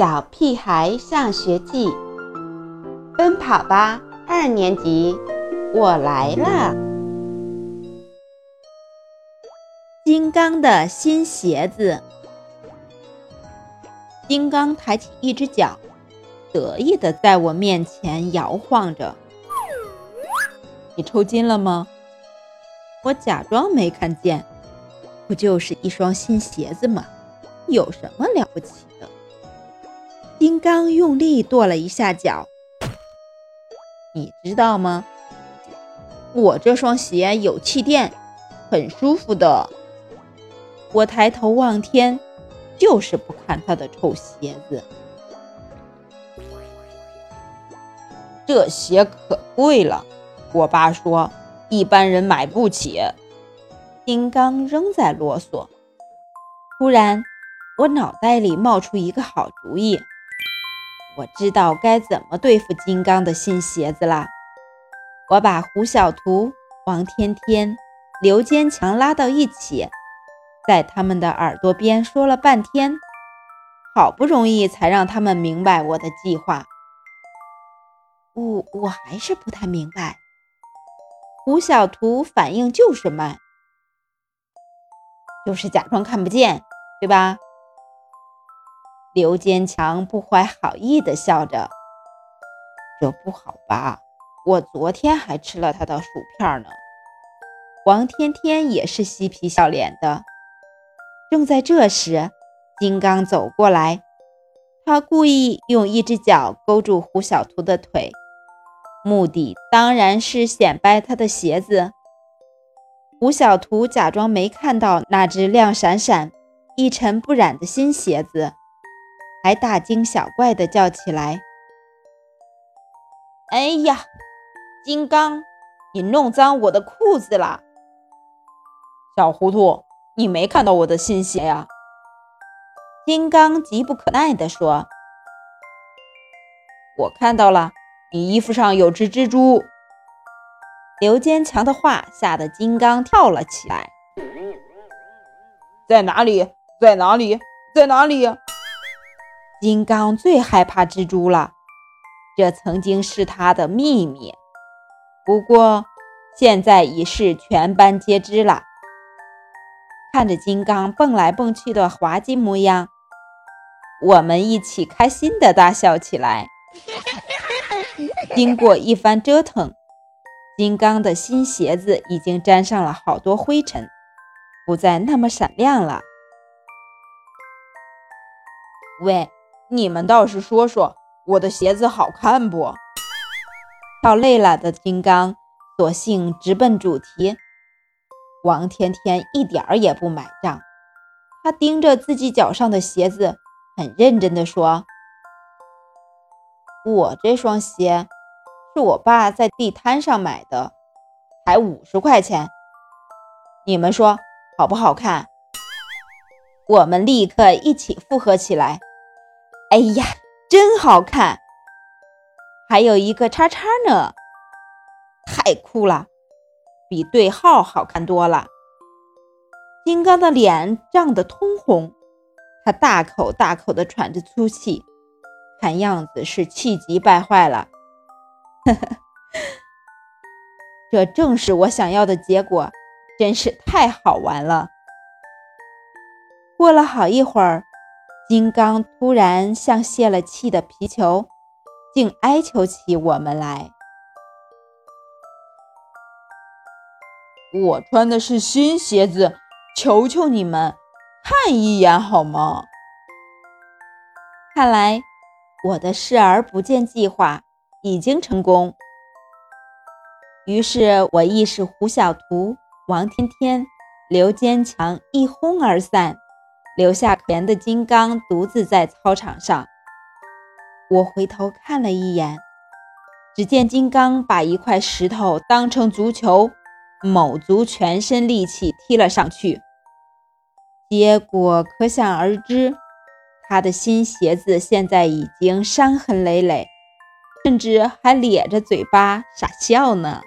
小屁孩上学记》，奔跑吧二年级，我来了！金刚的新鞋子。金刚抬起一只脚，得意地在我面前摇晃着。你抽筋了吗？我假装没看见，不就是一双新鞋子吗？有什么了不起的？金刚用力跺了一下脚。你知道吗？我这双鞋有气垫，很舒服的。我抬头望天，就是不看他的臭鞋子。这鞋可贵了，我爸说一般人买不起。金刚仍在啰嗦。突然，我脑袋里冒出一个好主意。我知道该怎么对付金刚的新鞋子啦！我把胡小图、王天天、刘坚强拉到一起，在他们的耳朵边说了半天，好不容易才让他们明白我的计划。我我还是不太明白。胡小图反应就是慢，就是假装看不见，对吧？刘坚强不怀好意地笑着：“这不好吧？我昨天还吃了他的薯片呢。”王天天也是嬉皮笑脸的。正在这时，金刚走过来，他故意用一只脚勾住胡小图的腿，目的当然是显摆他的鞋子。胡小图假装没看到那只亮闪闪、一尘不染的新鞋子。还大惊小怪地叫起来：“哎呀，金刚，你弄脏我的裤子了！”小糊涂，你没看到我的新鞋呀？金刚急不可耐地说：“我看到了，你衣服上有只蜘蛛。”刘坚强的话吓得金刚跳了起来：“在哪里？在哪里？在哪里？”金刚最害怕蜘蛛了，这曾经是他的秘密。不过现在已是全班皆知了。看着金刚蹦来蹦去的滑稽模样，我们一起开心地大笑起来。经过一番折腾，金刚的新鞋子已经沾上了好多灰尘，不再那么闪亮了。喂！你们倒是说说，我的鞋子好看不？跳累了的金刚索性直奔主题。王天天一点儿也不买账，他盯着自己脚上的鞋子，很认真地说：“我这双鞋是我爸在地摊上买的，才五十块钱。你们说好不好看？”我们立刻一起附和起来。哎呀，真好看！还有一个叉叉呢，太酷了，比对号好看多了。金刚的脸涨得通红，他大口大口地喘着粗气，看样子是气急败坏了。呵呵，这正是我想要的结果，真是太好玩了。过了好一会儿。金刚突然像泄了气的皮球，竟哀求起我们来。我穿的是新鞋子，求求你们看一眼好吗？看来我的视而不见计划已经成功。于是我亦是胡小图、王天天、刘坚强一哄而散。留下可怜的金刚独自在操场上。我回头看了一眼，只见金刚把一块石头当成足球，卯足全身力气踢了上去。结果可想而知，他的新鞋子现在已经伤痕累累，甚至还咧着嘴巴傻笑呢。